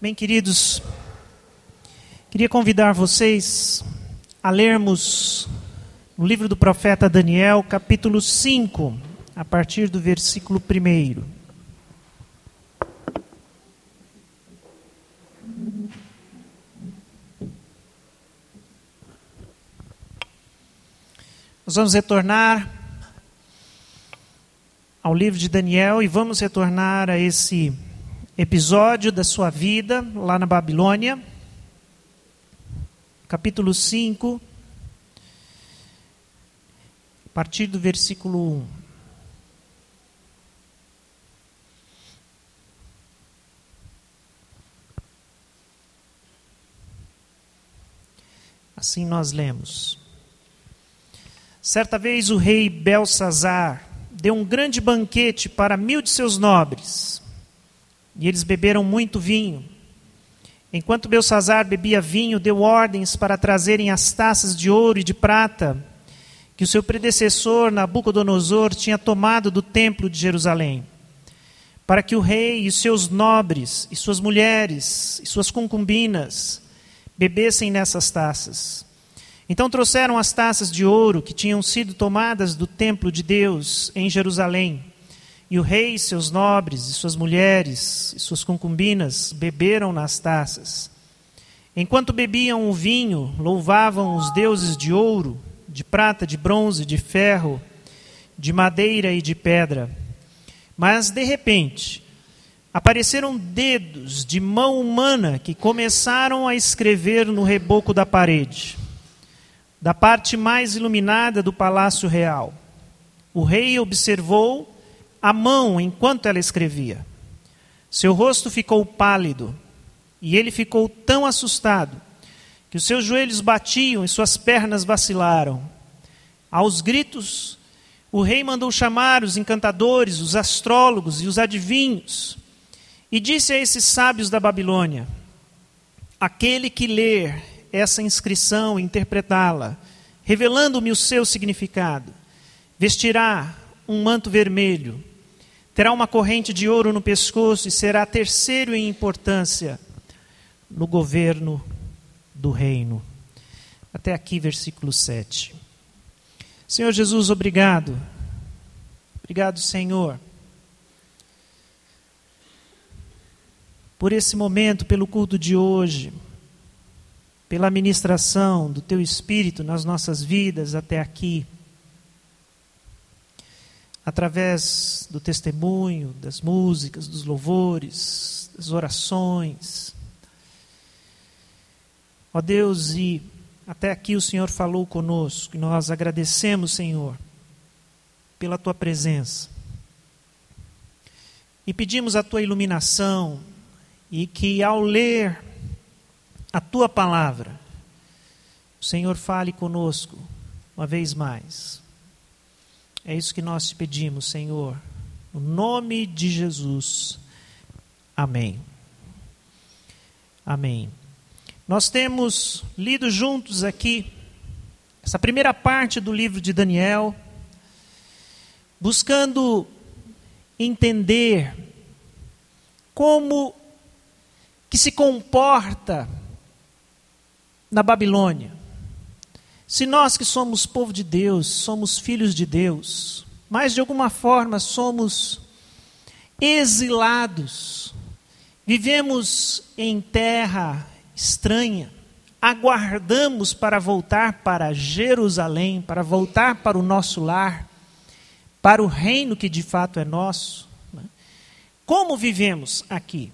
Bem, queridos, queria convidar vocês a lermos o livro do profeta Daniel, capítulo 5, a partir do versículo 1. Nós vamos retornar ao livro de Daniel e vamos retornar a esse episódio da sua vida lá na Babilônia, capítulo 5, a partir do versículo 1. Assim nós lemos. Certa vez o rei Belsazar deu um grande banquete para mil de seus nobres e eles beberam muito vinho. Enquanto Belsazar bebia vinho, deu ordens para trazerem as taças de ouro e de prata que o seu predecessor Nabucodonosor tinha tomado do templo de Jerusalém, para que o rei e seus nobres, e suas mulheres, e suas concubinas bebessem nessas taças. Então trouxeram as taças de ouro que tinham sido tomadas do templo de Deus em Jerusalém e o rei, seus nobres, e suas mulheres, e suas concubinas beberam nas taças. Enquanto bebiam o vinho, louvavam os deuses de ouro, de prata, de bronze, de ferro, de madeira e de pedra. Mas, de repente, apareceram dedos de mão humana que começaram a escrever no reboco da parede, da parte mais iluminada do palácio real. O rei observou a mão enquanto ela escrevia. Seu rosto ficou pálido e ele ficou tão assustado que os seus joelhos batiam e suas pernas vacilaram. Aos gritos, o rei mandou chamar os encantadores, os astrólogos e os adivinhos e disse a esses sábios da Babilônia: Aquele que ler essa inscrição e interpretá-la, revelando-me o seu significado, vestirá um manto vermelho terá uma corrente de ouro no pescoço e será terceiro em importância no governo do reino. Até aqui, versículo 7. Senhor Jesus, obrigado. Obrigado, Senhor, por esse momento, pelo culto de hoje, pela ministração do Teu Espírito nas nossas vidas até aqui através do testemunho, das músicas, dos louvores, das orações. Ó Deus, e até aqui o Senhor falou conosco, e nós agradecemos, Senhor, pela tua presença. E pedimos a tua iluminação, e que ao ler a tua palavra, o Senhor fale conosco uma vez mais. É isso que nós te pedimos, Senhor. No nome de Jesus. Amém. Amém. Nós temos lido juntos aqui essa primeira parte do livro de Daniel, buscando entender como que se comporta na Babilônia. Se nós que somos povo de Deus, somos filhos de Deus, mas de alguma forma somos exilados, vivemos em terra estranha, aguardamos para voltar para Jerusalém, para voltar para o nosso lar, para o reino que de fato é nosso. Né? Como vivemos aqui?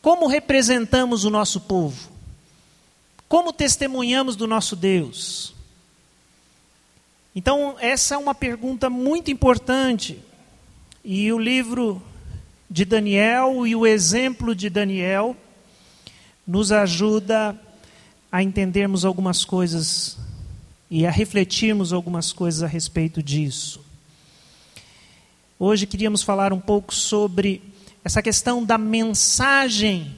Como representamos o nosso povo? Como testemunhamos do nosso Deus? Então, essa é uma pergunta muito importante. E o livro de Daniel e o exemplo de Daniel nos ajuda a entendermos algumas coisas e a refletirmos algumas coisas a respeito disso. Hoje queríamos falar um pouco sobre essa questão da mensagem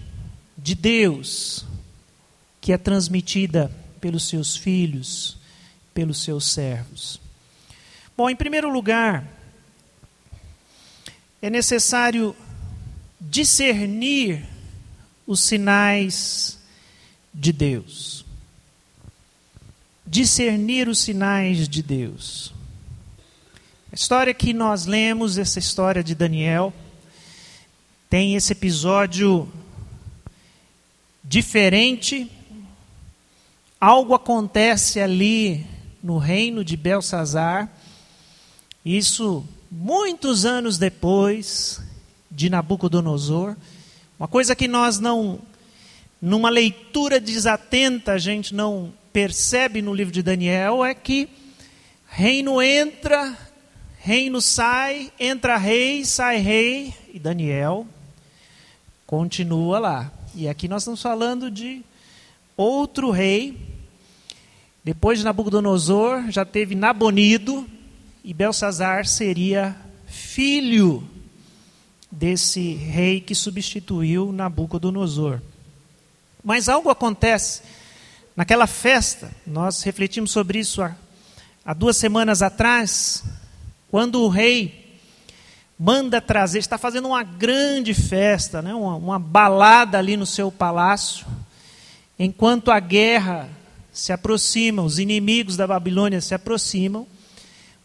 de Deus que é transmitida pelos seus filhos, pelos seus servos. Bom, em primeiro lugar, é necessário discernir os sinais de Deus. Discernir os sinais de Deus. A história que nós lemos, essa história de Daniel, tem esse episódio diferente. Algo acontece ali no reino de Belsazar. Isso muitos anos depois de Nabucodonosor. Uma coisa que nós não, numa leitura desatenta, a gente não percebe no livro de Daniel é que reino entra, reino sai, entra rei, sai rei, e Daniel continua lá. E aqui nós estamos falando de outro rei. Depois de Nabucodonosor, já teve Nabonido, e Belsazar seria filho desse rei que substituiu Nabucodonosor. Mas algo acontece naquela festa, nós refletimos sobre isso há, há duas semanas atrás, quando o rei manda trazer, está fazendo uma grande festa, né, uma, uma balada ali no seu palácio, enquanto a guerra se aproxima, os inimigos da Babilônia se aproximam,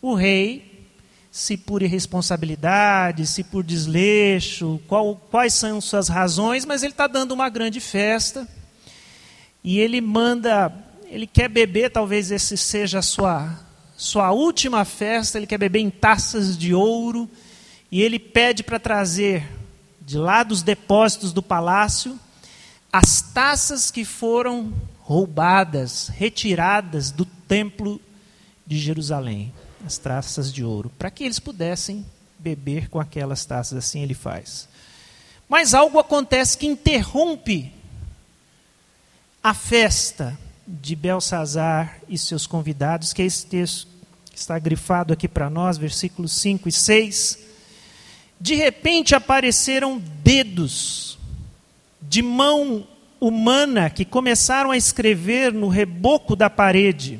o rei, se por irresponsabilidade, se por desleixo, qual, quais são suas razões, mas ele está dando uma grande festa e ele manda, ele quer beber, talvez esse seja a sua, sua última festa, ele quer beber em taças de ouro e ele pede para trazer de lá dos depósitos do palácio as taças que foram roubadas, retiradas do templo de Jerusalém as taças de ouro, para que eles pudessem beber com aquelas taças, assim ele faz. Mas algo acontece que interrompe a festa de Belsazar e seus convidados, que é esse texto que está grifado aqui para nós, versículos 5 e 6. De repente apareceram dedos de mão humana que começaram a escrever no reboco da parede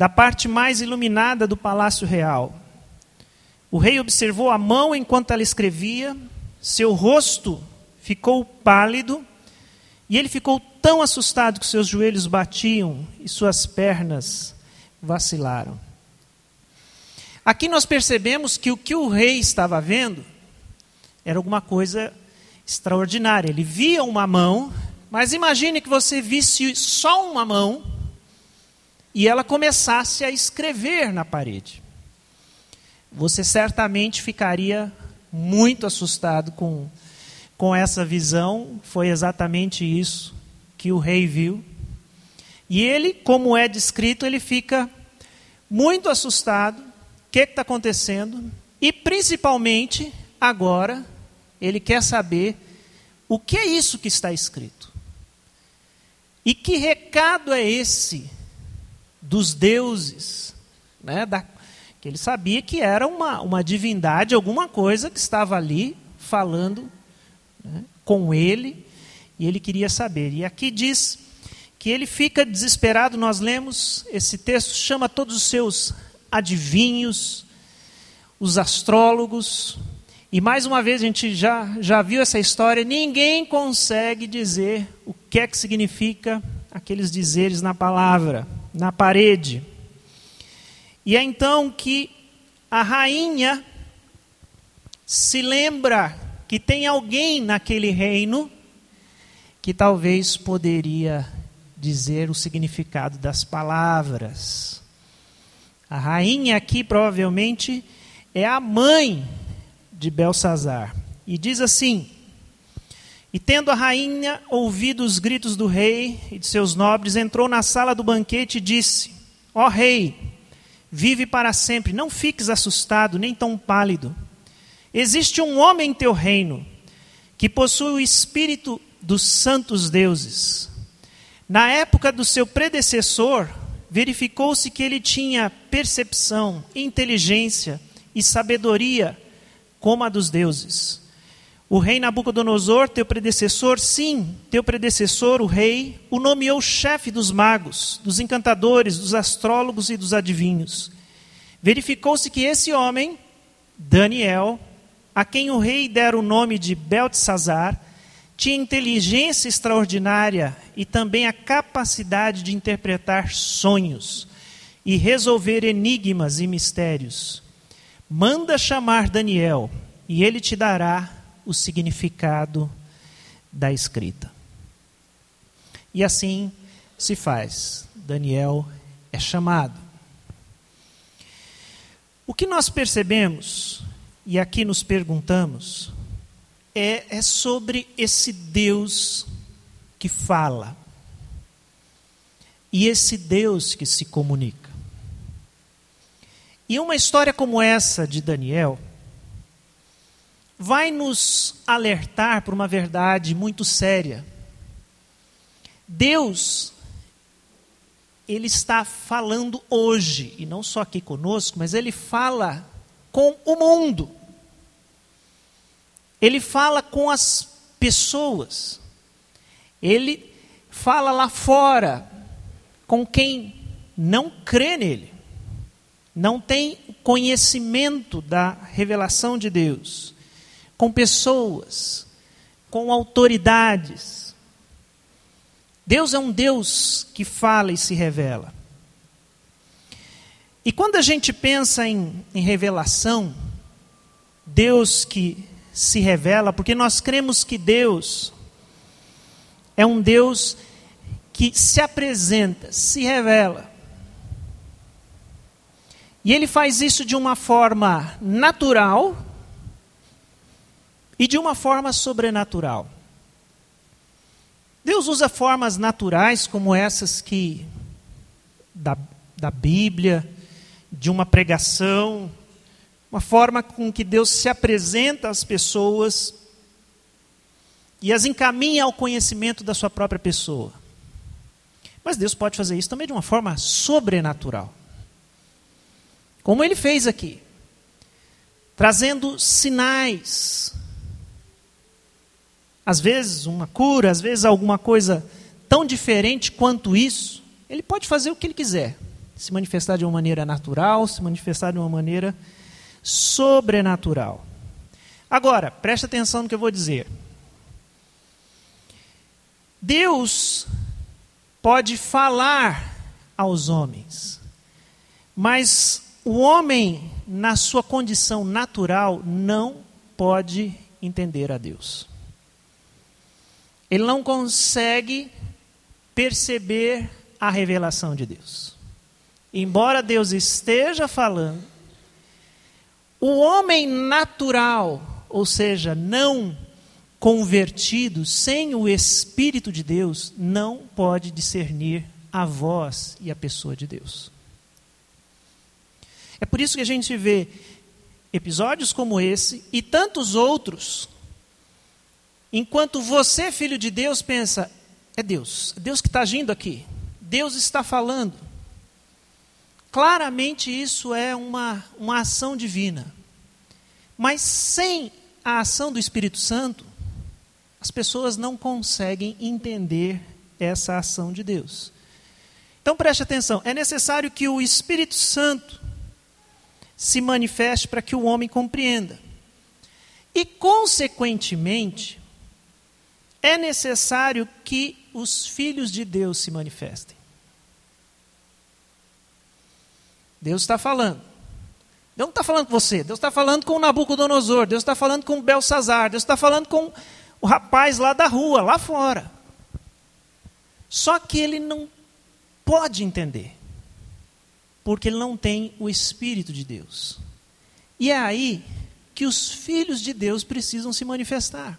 da parte mais iluminada do palácio real. O rei observou a mão enquanto ela escrevia, seu rosto ficou pálido e ele ficou tão assustado que seus joelhos batiam e suas pernas vacilaram. Aqui nós percebemos que o que o rei estava vendo era alguma coisa extraordinária. Ele via uma mão, mas imagine que você visse só uma mão e ela começasse a escrever na parede. Você certamente ficaria muito assustado com, com essa visão. Foi exatamente isso que o rei viu. E ele, como é descrito, ele fica muito assustado. O que está acontecendo? E principalmente, agora, ele quer saber o que é isso que está escrito. E que recado é esse dos deuses, né, da, que ele sabia que era uma, uma divindade, alguma coisa que estava ali falando né, com ele, e ele queria saber. E aqui diz que ele fica desesperado, nós lemos esse texto, chama todos os seus adivinhos, os astrólogos, e mais uma vez a gente já, já viu essa história, ninguém consegue dizer o que é que significa aqueles dizeres na palavra na parede. E é então que a rainha se lembra que tem alguém naquele reino que talvez poderia dizer o significado das palavras. A rainha aqui provavelmente é a mãe de Belsazar. E diz assim: e tendo a rainha ouvido os gritos do rei e de seus nobres, entrou na sala do banquete e disse: Ó oh, rei, vive para sempre, não fiques assustado, nem tão pálido. Existe um homem em teu reino que possui o espírito dos santos deuses. Na época do seu predecessor, verificou-se que ele tinha percepção, inteligência e sabedoria como a dos deuses. O rei Nabucodonosor, teu predecessor, sim, teu predecessor, o rei, o nomeou chefe dos magos, dos encantadores, dos astrólogos e dos adivinhos. Verificou-se que esse homem, Daniel, a quem o rei dera o nome de Beltesazar, tinha inteligência extraordinária e também a capacidade de interpretar sonhos e resolver enigmas e mistérios. Manda chamar Daniel e ele te dará o significado da escrita. E assim se faz. Daniel é chamado. O que nós percebemos, e aqui nos perguntamos, é, é sobre esse Deus que fala e esse Deus que se comunica. E uma história como essa de Daniel vai nos alertar para uma verdade muito séria. Deus, Ele está falando hoje, e não só aqui conosco, mas Ele fala com o mundo. Ele fala com as pessoas. Ele fala lá fora com quem não crê nele, não tem conhecimento da revelação de Deus, com pessoas, com autoridades. Deus é um Deus que fala e se revela. E quando a gente pensa em, em revelação, Deus que se revela, porque nós cremos que Deus é um Deus que se apresenta, se revela. E ele faz isso de uma forma natural e de uma forma sobrenatural. Deus usa formas naturais como essas que da, da Bíblia, de uma pregação, uma forma com que Deus se apresenta às pessoas e as encaminha ao conhecimento da sua própria pessoa. Mas Deus pode fazer isso também de uma forma sobrenatural. Como ele fez aqui, trazendo sinais. Às vezes uma cura, às vezes alguma coisa tão diferente quanto isso. Ele pode fazer o que ele quiser. Se manifestar de uma maneira natural, se manifestar de uma maneira sobrenatural. Agora, preste atenção no que eu vou dizer. Deus pode falar aos homens, mas o homem, na sua condição natural, não pode entender a Deus. Ele não consegue perceber a revelação de Deus. Embora Deus esteja falando, o homem natural, ou seja, não convertido, sem o Espírito de Deus, não pode discernir a voz e a pessoa de Deus. É por isso que a gente vê episódios como esse e tantos outros, enquanto você, filho de Deus, pensa: é Deus, é Deus que está agindo aqui, Deus está falando. Claramente isso é uma, uma ação divina. Mas sem a ação do Espírito Santo, as pessoas não conseguem entender essa ação de Deus. Então preste atenção: é necessário que o Espírito Santo se manifeste para que o homem compreenda. E, consequentemente, é necessário que os filhos de Deus se manifestem. Deus está falando. Deus não está falando com você, Deus está falando com Nabucodonosor, Deus está falando com Belsazar, Deus está falando com o rapaz lá da rua, lá fora. Só que ele não pode entender, porque ele não tem o Espírito de Deus. E é aí que os filhos de Deus precisam se manifestar.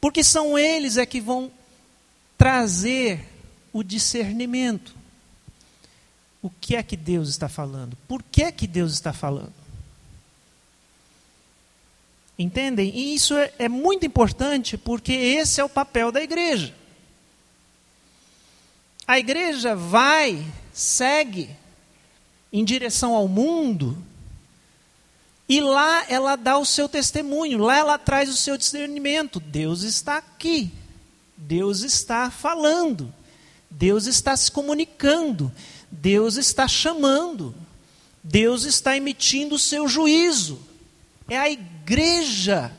Porque são eles é que vão trazer o discernimento. O que é que Deus está falando? Por que é que Deus está falando? Entendem? E isso é, é muito importante porque esse é o papel da igreja. A igreja vai, segue em direção ao mundo e lá ela dá o seu testemunho, lá ela traz o seu discernimento. Deus está aqui, Deus está falando, Deus está se comunicando, Deus está chamando, Deus está emitindo o seu juízo. É a igreja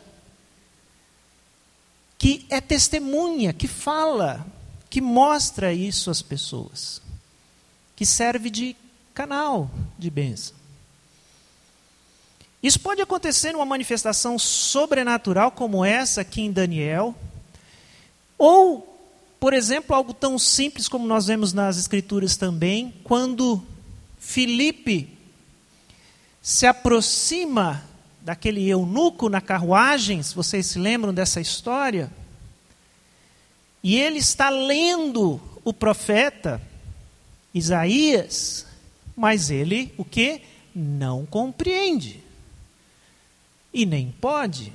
que é testemunha, que fala, que mostra isso às pessoas, que serve de canal de bênção. Isso pode acontecer numa manifestação sobrenatural como essa aqui em Daniel, ou, por exemplo, algo tão simples como nós vemos nas Escrituras também, quando Filipe se aproxima daquele eunuco na carruagem, se vocês se lembram dessa história, e ele está lendo o profeta Isaías, mas ele o que? Não compreende. E nem pode.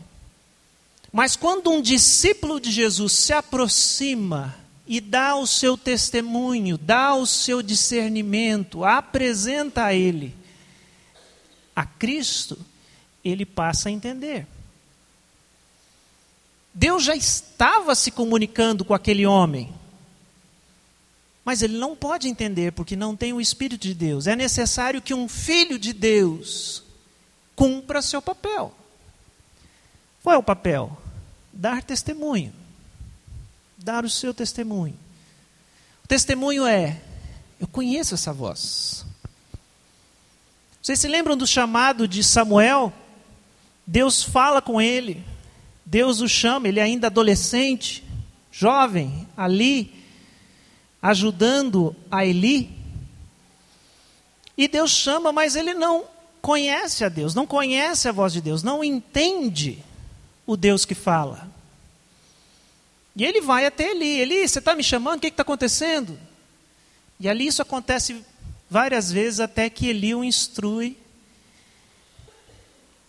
Mas quando um discípulo de Jesus se aproxima e dá o seu testemunho, dá o seu discernimento, apresenta a ele a Cristo, ele passa a entender. Deus já estava se comunicando com aquele homem, mas ele não pode entender porque não tem o Espírito de Deus. É necessário que um filho de Deus cumpra seu papel. Qual é o papel? Dar testemunho. Dar o seu testemunho. O testemunho é: eu conheço essa voz. Vocês se lembram do chamado de Samuel? Deus fala com ele, Deus o chama, ele é ainda adolescente, jovem, ali, ajudando a Eli. E Deus chama, mas ele não conhece a Deus, não conhece a voz de Deus, não entende o Deus que fala. E ele vai até Eli: Eli, você está me chamando? O que está acontecendo? E ali isso acontece várias vezes até que Eli o instrui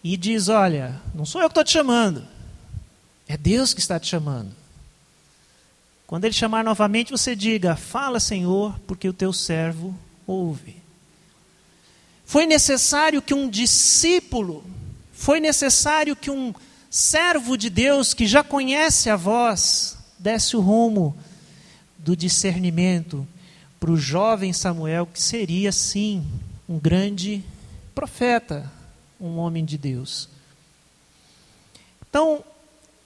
e diz: Olha, não sou eu que estou te chamando, é Deus que está te chamando. Quando ele chamar novamente, você diga: Fala, Senhor, porque o teu servo ouve. Foi necessário que um discípulo, foi necessário que um servo de Deus que já conhece a voz, desse o rumo do discernimento para o jovem Samuel, que seria, sim, um grande profeta, um homem de Deus. Então,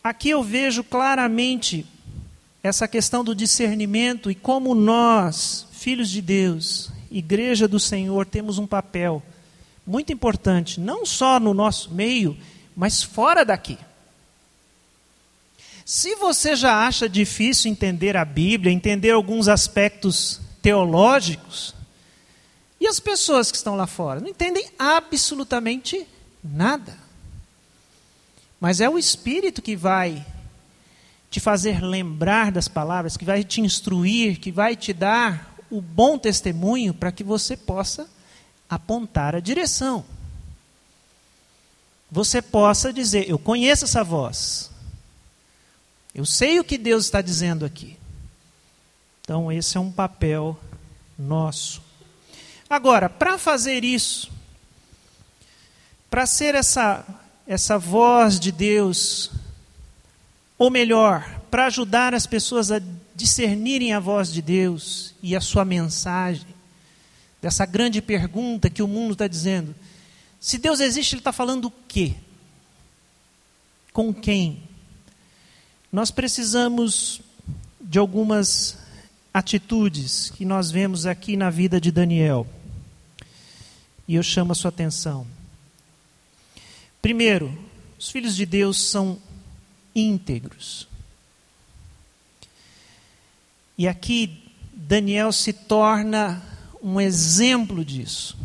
aqui eu vejo claramente essa questão do discernimento e como nós, filhos de Deus, igreja do Senhor, temos um papel muito importante, não só no nosso meio, mas fora daqui. Se você já acha difícil entender a Bíblia, entender alguns aspectos teológicos, e as pessoas que estão lá fora não entendem absolutamente nada. Mas é o Espírito que vai te fazer lembrar das palavras, que vai te instruir, que vai te dar o bom testemunho para que você possa apontar a direção. Você possa dizer: Eu conheço essa voz. Eu sei o que Deus está dizendo aqui. Então, esse é um papel nosso. Agora, para fazer isso, para ser essa, essa voz de Deus, ou melhor, para ajudar as pessoas a discernirem a voz de Deus e a sua mensagem, dessa grande pergunta que o mundo está dizendo: se Deus existe, Ele está falando o quê? Com quem? Nós precisamos de algumas atitudes que nós vemos aqui na vida de Daniel. E eu chamo a sua atenção. Primeiro, os filhos de Deus são íntegros. E aqui Daniel se torna um exemplo disso.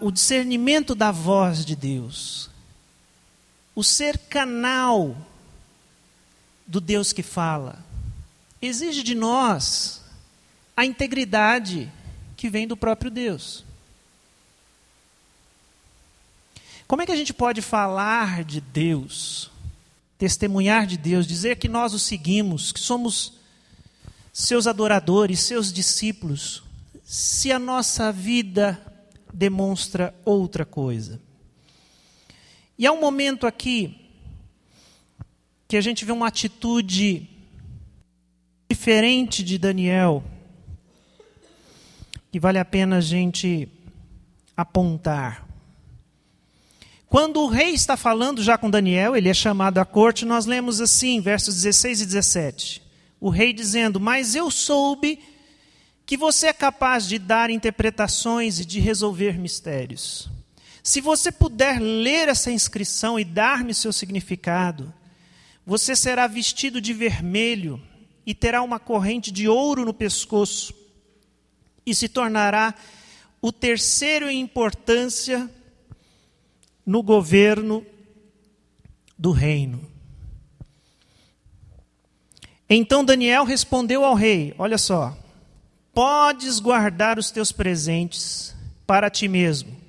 O discernimento da voz de Deus, o ser canal do Deus que fala, exige de nós a integridade que vem do próprio Deus. Como é que a gente pode falar de Deus, testemunhar de Deus, dizer que nós o seguimos, que somos seus adoradores, seus discípulos, se a nossa vida demonstra outra coisa? E há um momento aqui que a gente vê uma atitude diferente de Daniel, que vale a pena a gente apontar. Quando o rei está falando já com Daniel, ele é chamado à corte, nós lemos assim, versos 16 e 17. O rei dizendo: Mas eu soube que você é capaz de dar interpretações e de resolver mistérios. Se você puder ler essa inscrição e dar-me seu significado, você será vestido de vermelho e terá uma corrente de ouro no pescoço, e se tornará o terceiro em importância no governo do reino. Então Daniel respondeu ao rei: Olha só, podes guardar os teus presentes para ti mesmo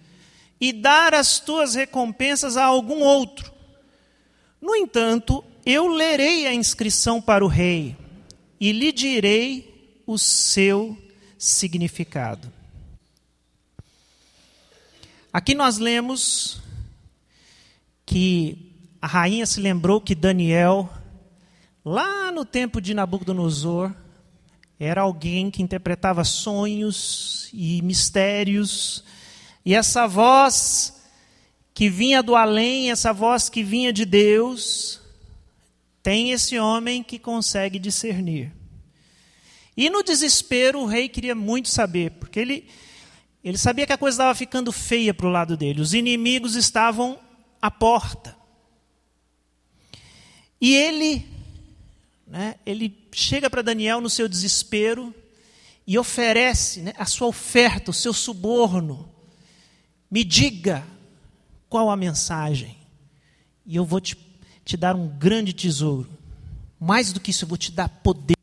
e dar as tuas recompensas a algum outro. No entanto, eu lerei a inscrição para o rei e lhe direi o seu significado. Aqui nós lemos que a rainha se lembrou que Daniel, lá no tempo de Nabucodonosor, era alguém que interpretava sonhos e mistérios, e essa voz que vinha do além, essa voz que vinha de Deus, tem esse homem que consegue discernir. E no desespero, o rei queria muito saber, porque ele, ele sabia que a coisa estava ficando feia para o lado dele. Os inimigos estavam à porta. E ele, né, ele chega para Daniel no seu desespero e oferece né, a sua oferta, o seu suborno. Me diga qual a mensagem, e eu vou te te dar um grande tesouro. Mais do que isso, eu vou te dar poder.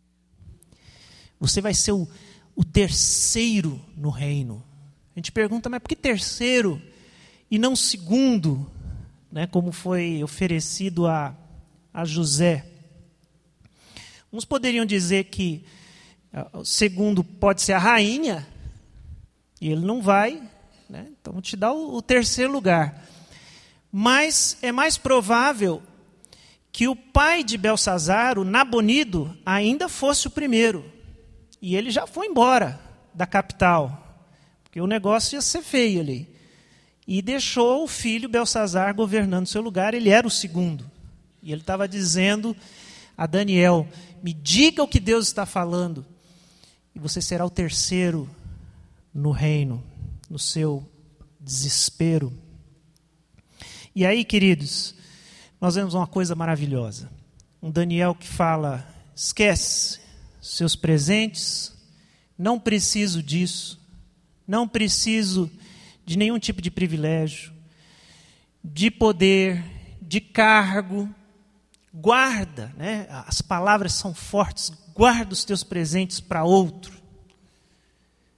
Você vai ser o, o terceiro no reino. A gente pergunta, mas por que terceiro e não segundo, né, como foi oferecido a, a José? Uns poderiam dizer que uh, o segundo pode ser a rainha, e ele não vai, né, então te dá o, o terceiro lugar. Mas é mais provável que o pai de Belsazar, o Nabonido, ainda fosse o primeiro. E ele já foi embora da capital, porque o negócio ia ser feio ali. E deixou o filho Belsazar governando seu lugar, ele era o segundo. E ele estava dizendo a Daniel: Me diga o que Deus está falando, e você será o terceiro no reino, no seu desespero. E aí, queridos, nós vemos uma coisa maravilhosa. Um Daniel que fala: esquece seus presentes, não preciso disso, não preciso de nenhum tipo de privilégio, de poder, de cargo. Guarda, né? as palavras são fortes, guarda os teus presentes para outro.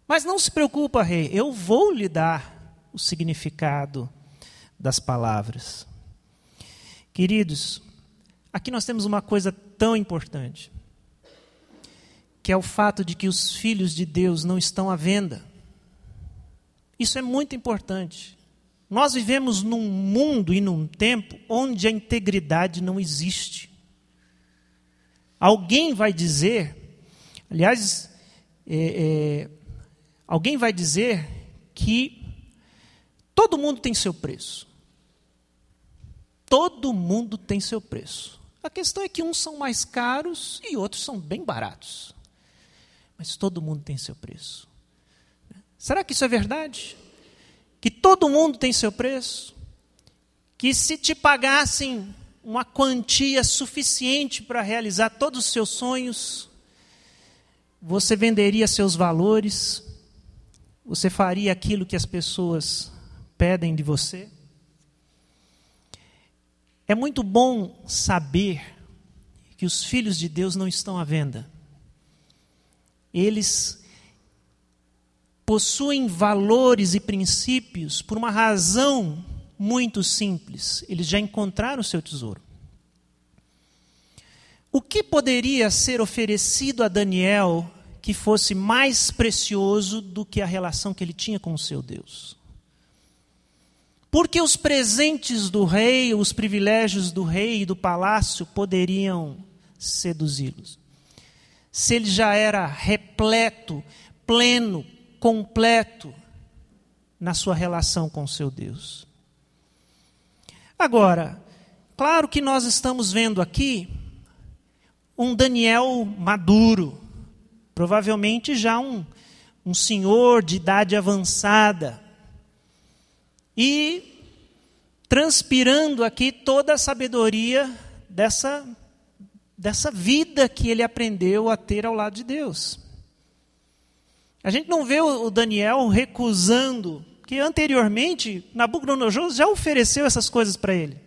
Mas não se preocupa, rei, eu vou lhe dar o significado das palavras. Queridos, aqui nós temos uma coisa tão importante, que é o fato de que os filhos de Deus não estão à venda. Isso é muito importante. Nós vivemos num mundo e num tempo onde a integridade não existe. Alguém vai dizer, aliás, é, é, alguém vai dizer que todo mundo tem seu preço. Todo mundo tem seu preço. A questão é que uns são mais caros e outros são bem baratos. Mas todo mundo tem seu preço. Será que isso é verdade? Que todo mundo tem seu preço? Que se te pagassem uma quantia suficiente para realizar todos os seus sonhos, você venderia seus valores, você faria aquilo que as pessoas pedem de você? É muito bom saber que os filhos de Deus não estão à venda. Eles possuem valores e princípios por uma razão muito simples. Eles já encontraram o seu tesouro. O que poderia ser oferecido a Daniel que fosse mais precioso do que a relação que ele tinha com o seu Deus? Porque os presentes do rei, os privilégios do rei e do palácio poderiam seduzi-los. Se ele já era repleto, pleno, completo na sua relação com seu Deus. Agora, claro que nós estamos vendo aqui um Daniel maduro, provavelmente já um, um senhor de idade avançada, e transpirando aqui toda a sabedoria dessa, dessa vida que ele aprendeu a ter ao lado de Deus. A gente não vê o Daniel recusando, que anteriormente Nabucodonosor já ofereceu essas coisas para ele.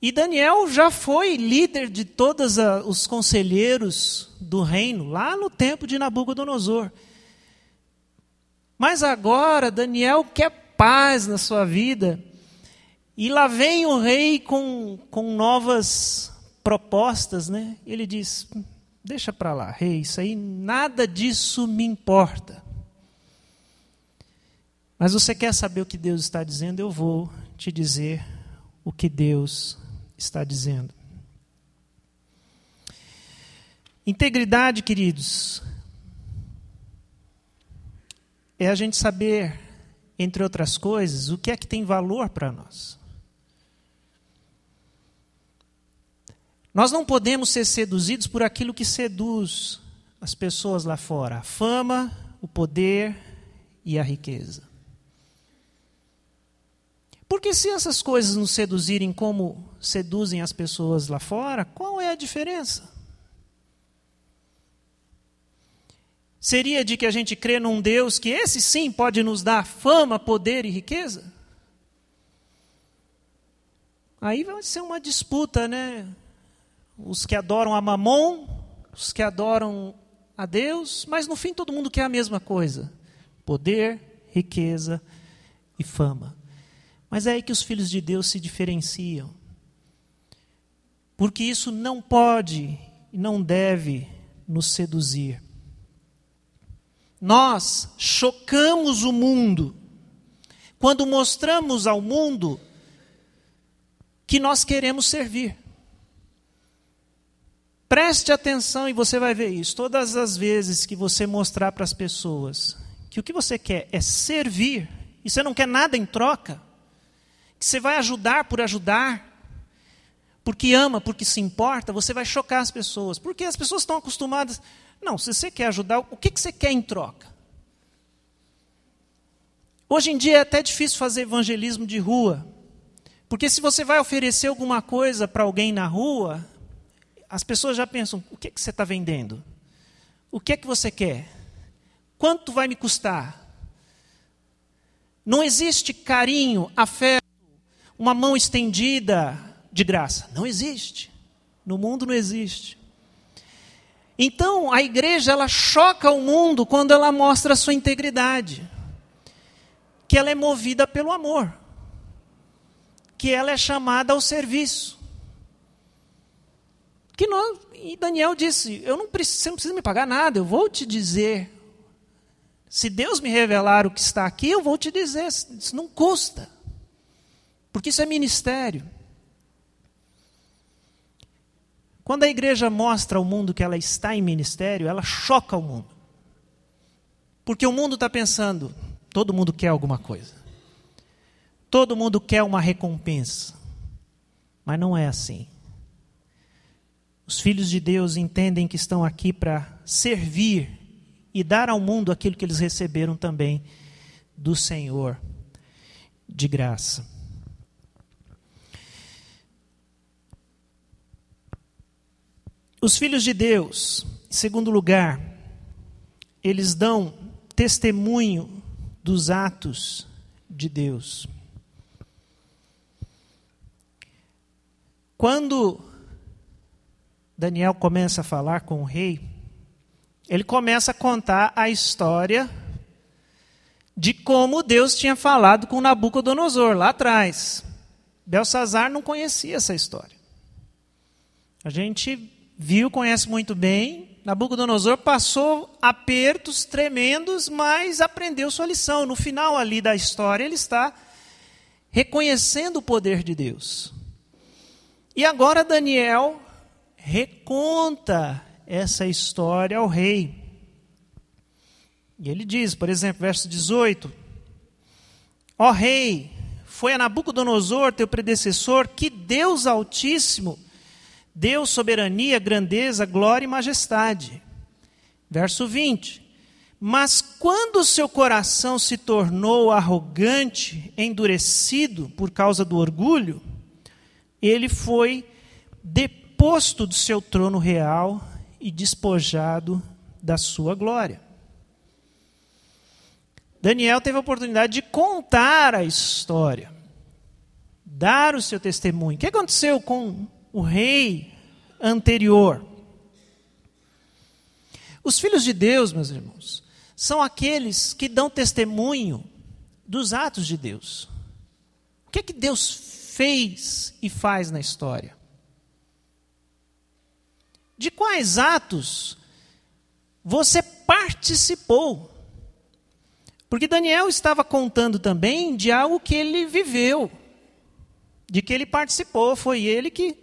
E Daniel já foi líder de todos os conselheiros do reino, lá no tempo de Nabucodonosor. Mas agora Daniel quer paz na sua vida. E lá vem o rei com, com novas propostas, né? Ele diz: Deixa para lá, rei, isso aí, nada disso me importa. Mas você quer saber o que Deus está dizendo? Eu vou te dizer o que Deus está dizendo. Integridade, queridos, é a gente saber, entre outras coisas, o que é que tem valor para nós. Nós não podemos ser seduzidos por aquilo que seduz as pessoas lá fora: a fama, o poder e a riqueza. Porque se essas coisas nos seduzirem como seduzem as pessoas lá fora, qual é a diferença? Seria de que a gente crê num Deus que esse sim pode nos dar fama, poder e riqueza? Aí vai ser uma disputa, né? Os que adoram a Mamon, os que adoram a Deus, mas no fim todo mundo quer a mesma coisa: poder, riqueza e fama. Mas é aí que os filhos de Deus se diferenciam. Porque isso não pode e não deve nos seduzir. Nós chocamos o mundo quando mostramos ao mundo que nós queremos servir. Preste atenção e você vai ver isso. Todas as vezes que você mostrar para as pessoas que o que você quer é servir, e você não quer nada em troca, que você vai ajudar por ajudar, porque ama, porque se importa, você vai chocar as pessoas. Porque as pessoas estão acostumadas. Não, se você quer ajudar, o que, que você quer em troca? Hoje em dia é até difícil fazer evangelismo de rua. Porque se você vai oferecer alguma coisa para alguém na rua, as pessoas já pensam: o que, que você está vendendo? O que é que você quer? Quanto vai me custar? Não existe carinho, afeto, uma mão estendida de graça. Não existe. No mundo não existe. Então, a igreja ela choca o mundo quando ela mostra a sua integridade. Que ela é movida pelo amor. Que ela é chamada ao serviço. Que nós, e Daniel disse: Eu não preciso, você não precisa me pagar nada, eu vou te dizer. Se Deus me revelar o que está aqui, eu vou te dizer. Isso não custa. Porque isso é ministério. Quando a igreja mostra ao mundo que ela está em ministério, ela choca o mundo. Porque o mundo está pensando, todo mundo quer alguma coisa. Todo mundo quer uma recompensa. Mas não é assim. Os filhos de Deus entendem que estão aqui para servir e dar ao mundo aquilo que eles receberam também do Senhor de graça. Os filhos de Deus, em segundo lugar, eles dão testemunho dos atos de Deus. Quando Daniel começa a falar com o rei, ele começa a contar a história de como Deus tinha falado com Nabucodonosor lá atrás. Belsazar não conhecia essa história. A gente viu, conhece muito bem. Nabucodonosor passou apertos tremendos, mas aprendeu sua lição. No final ali da história, ele está reconhecendo o poder de Deus. E agora Daniel reconta essa história ao rei. E ele diz, por exemplo, verso 18: Ó rei, foi a Nabucodonosor, teu predecessor, que Deus Altíssimo deu soberania, grandeza, glória e majestade. Verso 20. Mas quando seu coração se tornou arrogante, endurecido por causa do orgulho, ele foi deposto do seu trono real e despojado da sua glória. Daniel teve a oportunidade de contar a história, dar o seu testemunho. O que aconteceu com o rei anterior? Os filhos de Deus, meus irmãos, são aqueles que dão testemunho dos atos de Deus. O que é que Deus fez e faz na história? De quais atos você participou? Porque Daniel estava contando também de algo que ele viveu, de que ele participou, foi ele que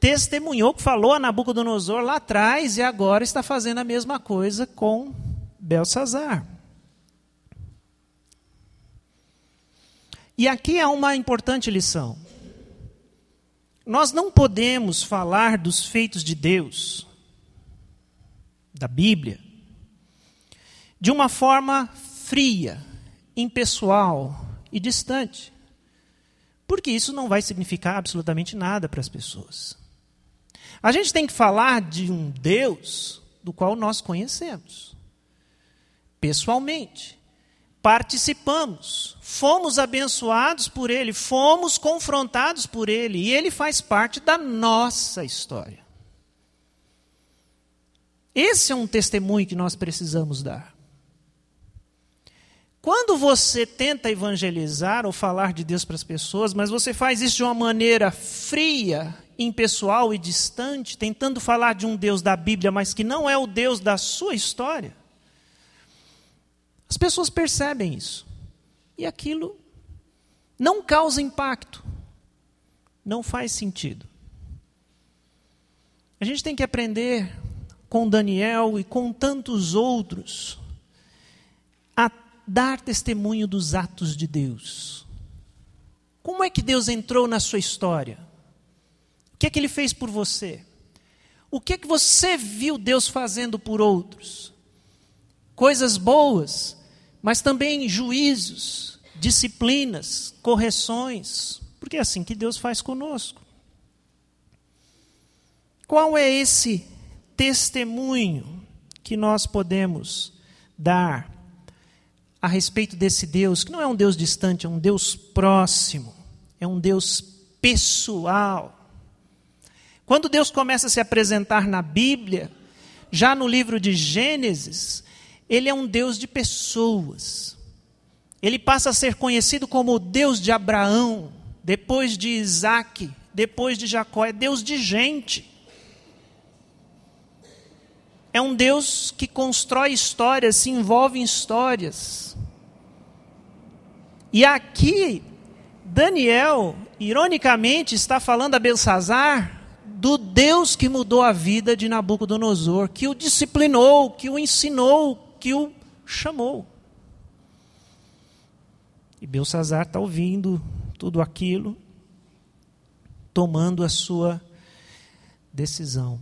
testemunhou, que falou a Nabucodonosor lá atrás e agora está fazendo a mesma coisa com Belsazar. E aqui há uma importante lição. Nós não podemos falar dos feitos de Deus, da Bíblia, de uma forma fria, impessoal e distante. Porque isso não vai significar absolutamente nada para as pessoas. A gente tem que falar de um Deus do qual nós conhecemos, pessoalmente. Participamos, fomos abençoados por Ele, fomos confrontados por Ele, e Ele faz parte da nossa história. Esse é um testemunho que nós precisamos dar. Quando você tenta evangelizar ou falar de Deus para as pessoas, mas você faz isso de uma maneira fria, impessoal e distante, tentando falar de um Deus da Bíblia, mas que não é o Deus da sua história, as pessoas percebem isso. E aquilo não causa impacto, não faz sentido. A gente tem que aprender com Daniel e com tantos outros a dar testemunho dos atos de Deus. Como é que Deus entrou na sua história? O que é que ele fez por você? O que é que você viu Deus fazendo por outros? Coisas boas, mas também juízos, disciplinas, correções, porque é assim que Deus faz conosco. Qual é esse testemunho que nós podemos dar a respeito desse Deus, que não é um Deus distante, é um Deus próximo, é um Deus pessoal. Quando Deus começa a se apresentar na Bíblia, já no livro de Gênesis, ele é um Deus de pessoas. Ele passa a ser conhecido como o Deus de Abraão, depois de Isaac, depois de Jacó, é Deus de gente. É um Deus que constrói histórias, se envolve em histórias. E aqui, Daniel, ironicamente, está falando a Belsazar do Deus que mudou a vida de Nabucodonosor, que o disciplinou, que o ensinou, que o chamou. E Belsazar está ouvindo tudo aquilo, tomando a sua decisão.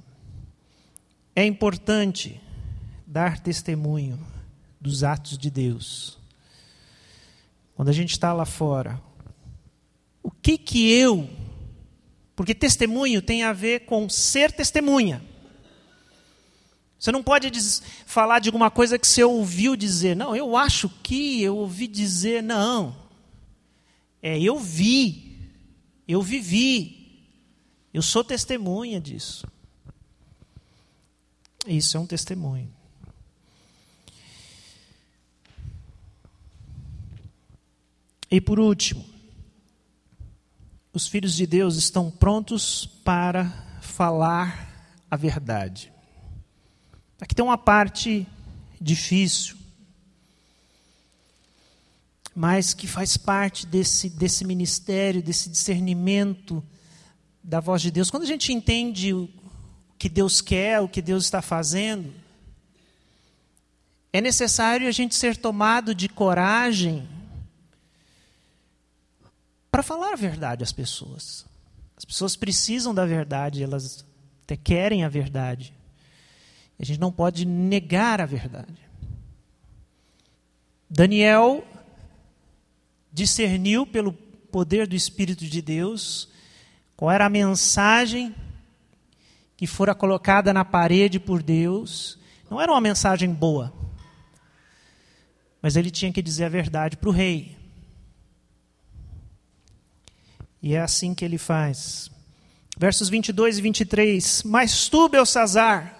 É importante dar testemunho dos atos de Deus quando a gente está lá fora, o que que eu, porque testemunho tem a ver com ser testemunha. Você não pode falar de alguma coisa que você ouviu dizer. Não, eu acho que eu ouvi dizer. Não. É, eu vi. Eu vivi. Eu sou testemunha disso. Isso é um testemunho. E por último, os filhos de Deus estão prontos para falar a verdade. Aqui tem uma parte difícil, mas que faz parte desse, desse ministério, desse discernimento da voz de Deus. Quando a gente entende o que Deus quer, o que Deus está fazendo, é necessário a gente ser tomado de coragem para falar a verdade às pessoas. As pessoas precisam da verdade, elas até querem a verdade. A gente não pode negar a verdade. Daniel discerniu pelo poder do Espírito de Deus qual era a mensagem que fora colocada na parede por Deus. Não era uma mensagem boa, mas ele tinha que dizer a verdade para o rei. E é assim que ele faz. Versos 22 e 23. Mas tu, Belsazar,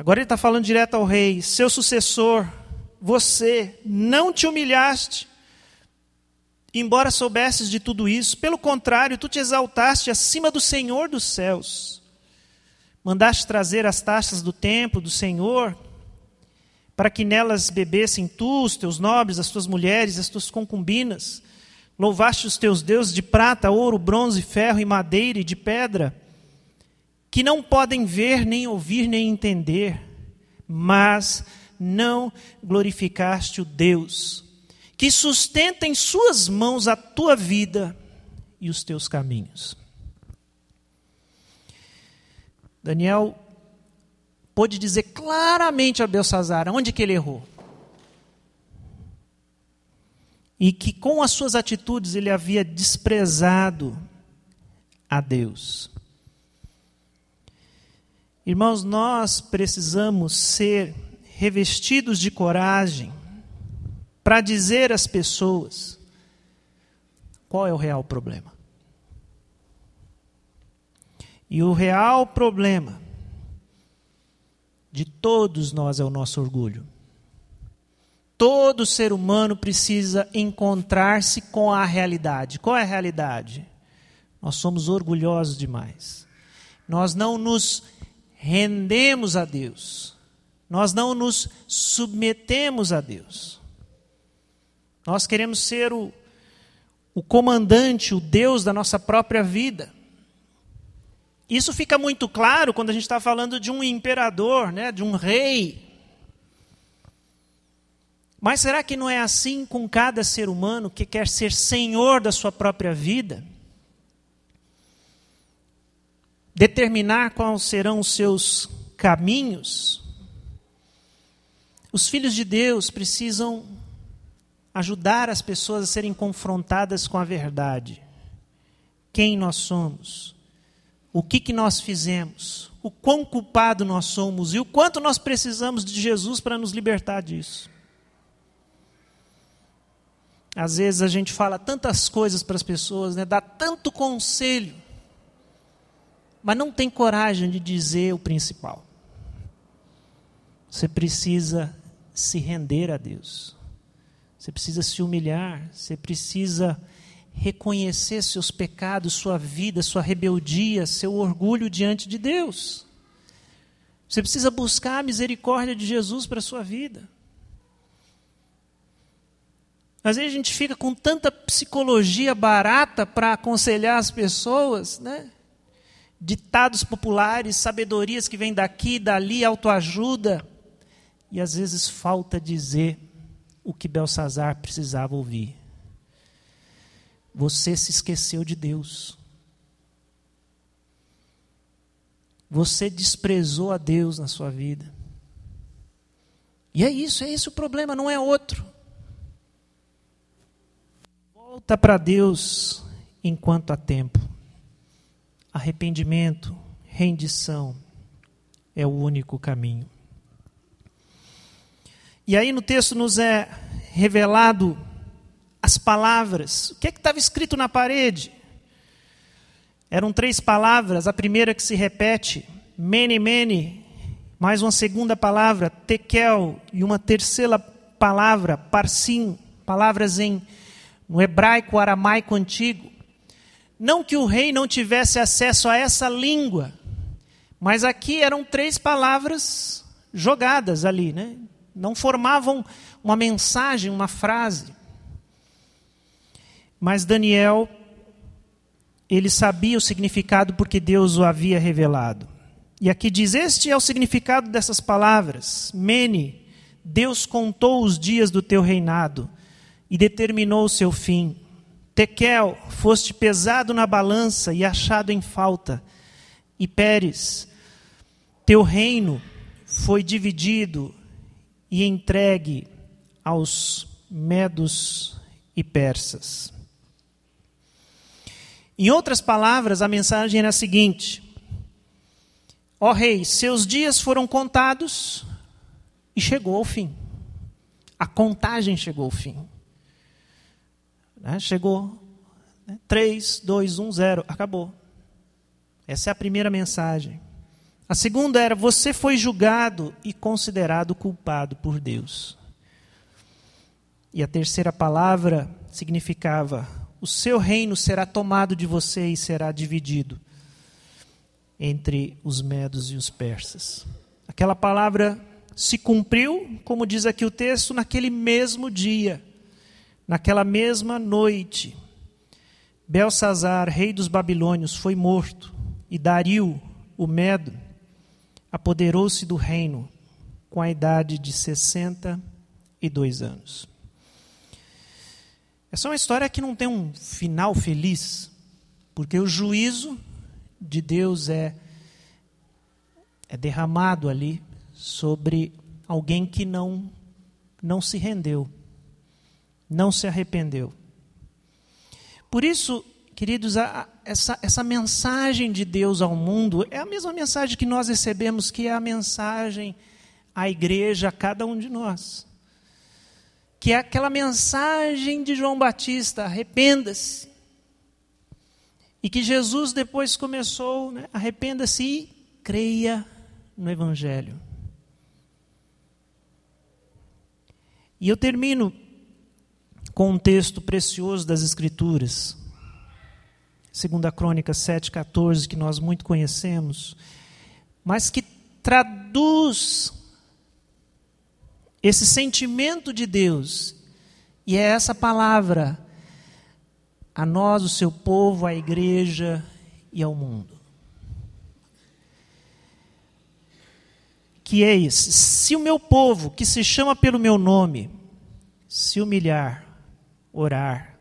agora ele está falando direto ao rei, seu sucessor, você não te humilhaste, embora soubesses de tudo isso, pelo contrário, tu te exaltaste acima do Senhor dos céus. Mandaste trazer as taxas do templo do Senhor, para que nelas bebessem tu, os teus nobres, as tuas mulheres, as tuas concubinas. Louvaste os teus deuses de prata, ouro, bronze, ferro e madeira e de pedra, que não podem ver, nem ouvir, nem entender, mas não glorificaste o Deus que sustenta em suas mãos a tua vida e os teus caminhos. Daniel pôde dizer claramente a Belsazar onde que ele errou. E que com as suas atitudes ele havia desprezado a Deus. Irmãos, nós precisamos ser revestidos de coragem para dizer às pessoas qual é o real problema. E o real problema de todos nós é o nosso orgulho. Todo ser humano precisa encontrar-se com a realidade. Qual é a realidade? Nós somos orgulhosos demais. Nós não nos rendemos a Deus. Nós não nos submetemos a Deus. Nós queremos ser o, o comandante, o Deus da nossa própria vida. Isso fica muito claro quando a gente está falando de um imperador, né, de um rei. Mas será que não é assim com cada ser humano que quer ser senhor da sua própria vida? Determinar quais serão os seus caminhos? Os filhos de Deus precisam ajudar as pessoas a serem confrontadas com a verdade. Quem nós somos? O que, que nós fizemos? O quão culpado nós somos e o quanto nós precisamos de Jesus para nos libertar disso. Às vezes a gente fala tantas coisas para as pessoas, né? dá tanto conselho, mas não tem coragem de dizer o principal. Você precisa se render a Deus. Você precisa se humilhar, você precisa reconhecer seus pecados, sua vida, sua rebeldia, seu orgulho diante de Deus. Você precisa buscar a misericórdia de Jesus para a sua vida. Às vezes a gente fica com tanta psicologia barata para aconselhar as pessoas, né? Ditados populares, sabedorias que vêm daqui, dali, autoajuda. E às vezes falta dizer o que Belsazar precisava ouvir. Você se esqueceu de Deus. Você desprezou a Deus na sua vida. E é isso, é esse o problema, não é outro. Volta para Deus enquanto há tempo. Arrependimento, rendição é o único caminho. E aí no texto nos é revelado as palavras. O que é que estava escrito na parede? Eram três palavras. A primeira que se repete, mene, mene. Mais uma segunda palavra, tekel. E uma terceira palavra, parsim. Palavras em no hebraico aramaico antigo. Não que o rei não tivesse acesso a essa língua, mas aqui eram três palavras jogadas ali, né? não formavam uma mensagem, uma frase. Mas Daniel, ele sabia o significado porque Deus o havia revelado. E aqui diz: Este é o significado dessas palavras. Mene, Deus contou os dias do teu reinado e determinou o seu fim. Tequel, foste pesado na balança e achado em falta. E Pérez, teu reino foi dividido e entregue aos medos e persas. Em outras palavras, a mensagem era a seguinte: Ó rei, seus dias foram contados e chegou ao fim. A contagem chegou ao fim. Né? Chegou. Né? 3, 2, 1, 0. Acabou. Essa é a primeira mensagem. A segunda era: você foi julgado e considerado culpado por Deus. E a terceira palavra significava: o seu reino será tomado de você e será dividido entre os medos e os persas. Aquela palavra se cumpriu, como diz aqui o texto, naquele mesmo dia, naquela mesma noite. Belsazar, rei dos babilônios, foi morto, e Dario, o Medo, apoderou-se do reino com a idade de 62 anos. Essa é uma história que não tem um final feliz, porque o juízo de Deus é, é derramado ali sobre alguém que não, não se rendeu, não se arrependeu. Por isso, queridos, a, essa, essa mensagem de Deus ao mundo é a mesma mensagem que nós recebemos, que é a mensagem à igreja, a cada um de nós. Que é aquela mensagem de João Batista: arrependa-se, e que Jesus depois começou, né, arrependa-se e creia no Evangelho. E eu termino com um texto precioso das Escrituras, segundo Crônica 7,14, que nós muito conhecemos, mas que traduz esse sentimento de Deus, e é essa palavra a nós, o seu povo, à igreja e ao mundo. Que é esse: se o meu povo, que se chama pelo meu nome, se humilhar, orar,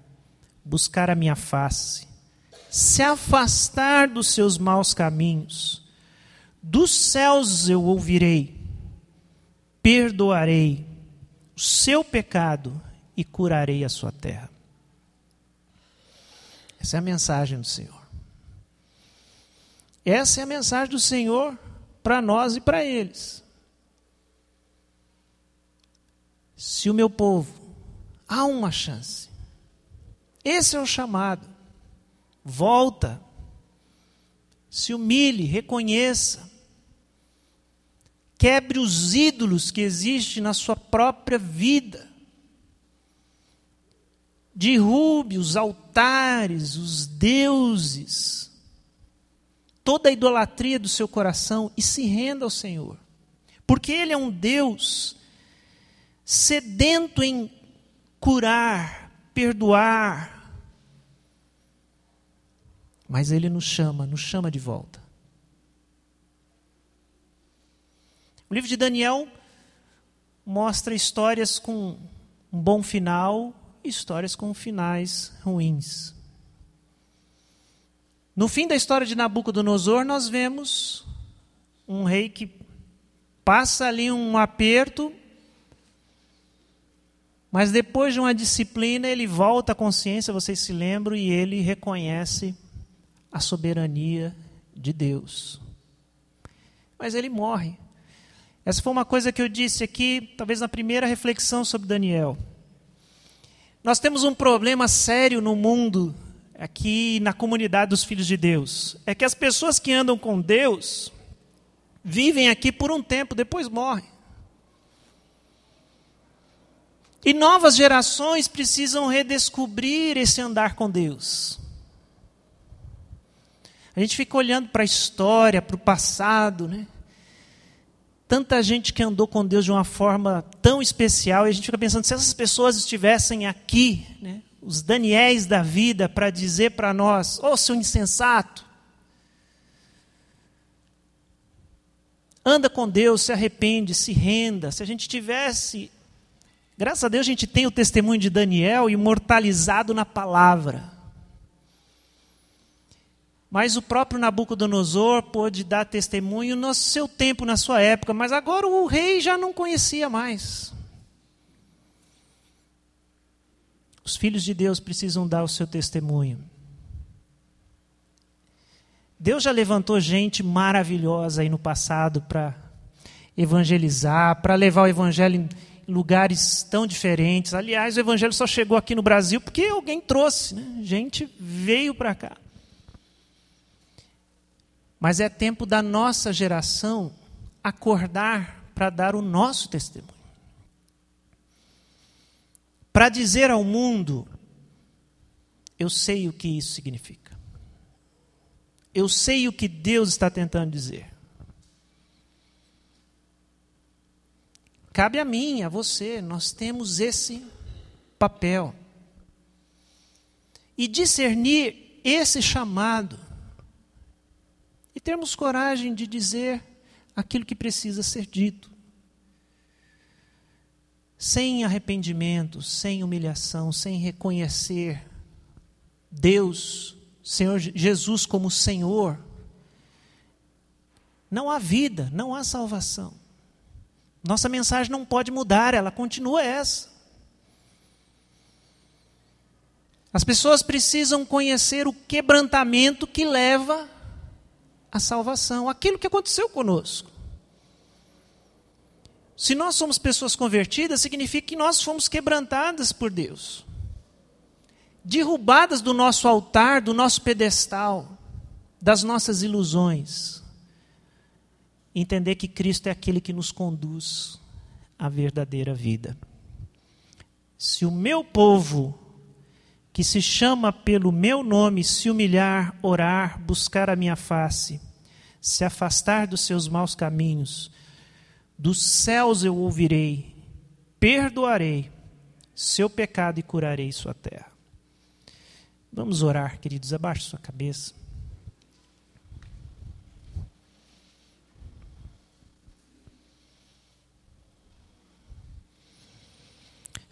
buscar a minha face, se afastar dos seus maus caminhos, dos céus eu ouvirei, perdoarei o seu pecado e curarei a sua terra. Essa é a mensagem do Senhor. Essa é a mensagem do Senhor para nós e para eles. Se o meu povo, há uma chance. Esse é o chamado. Volta. Se humilhe, reconheça. Quebre os ídolos que existem na sua própria vida derrube os altares, os deuses, toda a idolatria do seu coração e se renda ao Senhor. Porque Ele é um Deus sedento em curar, perdoar. Mas Ele nos chama, nos chama de volta. O livro de Daniel mostra histórias com um bom final histórias com finais ruins. No fim da história de Nabucodonosor, nós vemos um rei que passa ali um aperto, mas depois de uma disciplina, ele volta à consciência, vocês se lembram, e ele reconhece a soberania de Deus. Mas ele morre. Essa foi uma coisa que eu disse aqui, talvez na primeira reflexão sobre Daniel. Nós temos um problema sério no mundo, aqui na comunidade dos filhos de Deus. É que as pessoas que andam com Deus vivem aqui por um tempo, depois morrem. E novas gerações precisam redescobrir esse andar com Deus. A gente fica olhando para a história, para o passado, né? tanta gente que andou com Deus de uma forma tão especial, e a gente fica pensando, se essas pessoas estivessem aqui, né, os Daniéis da vida, para dizer para nós, ô oh, seu insensato, anda com Deus, se arrepende, se renda, se a gente tivesse Graças a Deus a gente tem o testemunho de Daniel imortalizado na palavra. Mas o próprio Nabucodonosor pôde dar testemunho no seu tempo, na sua época, mas agora o rei já não conhecia mais. Os filhos de Deus precisam dar o seu testemunho. Deus já levantou gente maravilhosa aí no passado para evangelizar, para levar o evangelho lugares tão diferentes. Aliás, o evangelho só chegou aqui no Brasil porque alguém trouxe, né? gente veio para cá. Mas é tempo da nossa geração acordar para dar o nosso testemunho. Para dizer ao mundo: eu sei o que isso significa. Eu sei o que Deus está tentando dizer. Cabe a mim, a você, nós temos esse papel. E discernir esse chamado e termos coragem de dizer aquilo que precisa ser dito. Sem arrependimento, sem humilhação, sem reconhecer Deus, Senhor Jesus como Senhor, não há vida, não há salvação. Nossa mensagem não pode mudar, ela continua essa. As pessoas precisam conhecer o quebrantamento que leva a salvação, aquilo que aconteceu conosco. Se nós somos pessoas convertidas, significa que nós fomos quebrantadas por Deus, derrubadas do nosso altar, do nosso pedestal, das nossas ilusões. Entender que Cristo é aquele que nos conduz à verdadeira vida. Se o meu povo que se chama pelo meu nome, se humilhar, orar, buscar a minha face, se afastar dos seus maus caminhos, dos céus eu ouvirei, perdoarei seu pecado e curarei sua terra. Vamos orar, queridos, abaixe sua cabeça.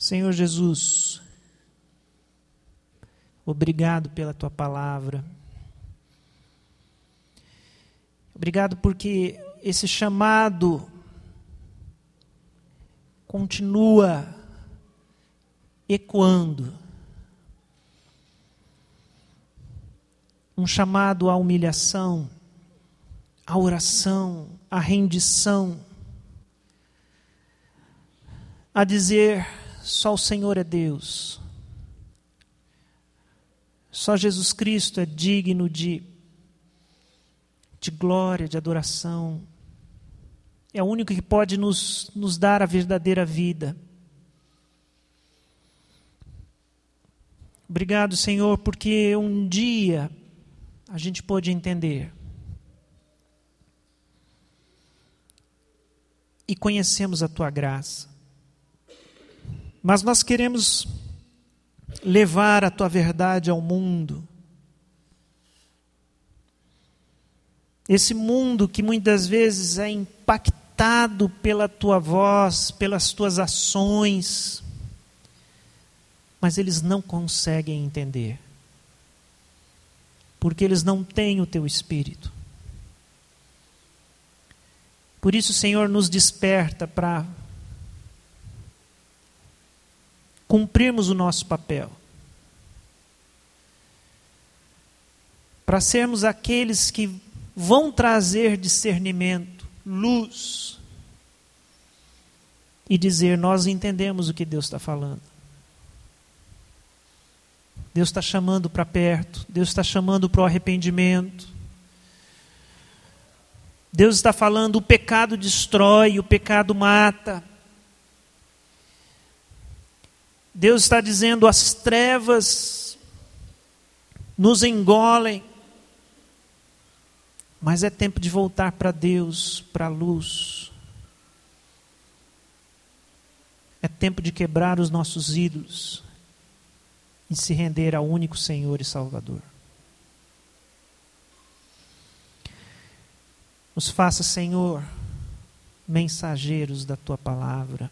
Senhor Jesus, Obrigado pela tua palavra. Obrigado porque esse chamado continua ecoando. Um chamado à humilhação, à oração, à rendição, a dizer: só o Senhor é Deus. Só Jesus Cristo é digno de, de glória, de adoração. É o único que pode nos, nos dar a verdadeira vida. Obrigado, Senhor, porque um dia a gente pôde entender. E conhecemos a tua graça. Mas nós queremos levar a tua verdade ao mundo. Esse mundo que muitas vezes é impactado pela tua voz, pelas tuas ações, mas eles não conseguem entender, porque eles não têm o teu espírito. Por isso, Senhor, nos desperta para cumprirmos o nosso papel. Para sermos aqueles que vão trazer discernimento, luz, e dizer: Nós entendemos o que Deus está falando. Deus está chamando para perto, Deus está chamando para o arrependimento. Deus está falando: o pecado destrói, o pecado mata. Deus está dizendo: as trevas nos engolem, mas é tempo de voltar para Deus, para a luz. É tempo de quebrar os nossos ídolos e se render ao único Senhor e Salvador. Nos faça, Senhor, mensageiros da tua palavra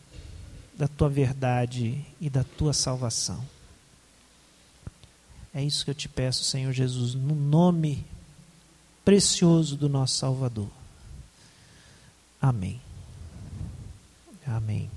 da tua verdade e da tua salvação. É isso que eu te peço, Senhor Jesus, no nome precioso do nosso Salvador. Amém. Amém.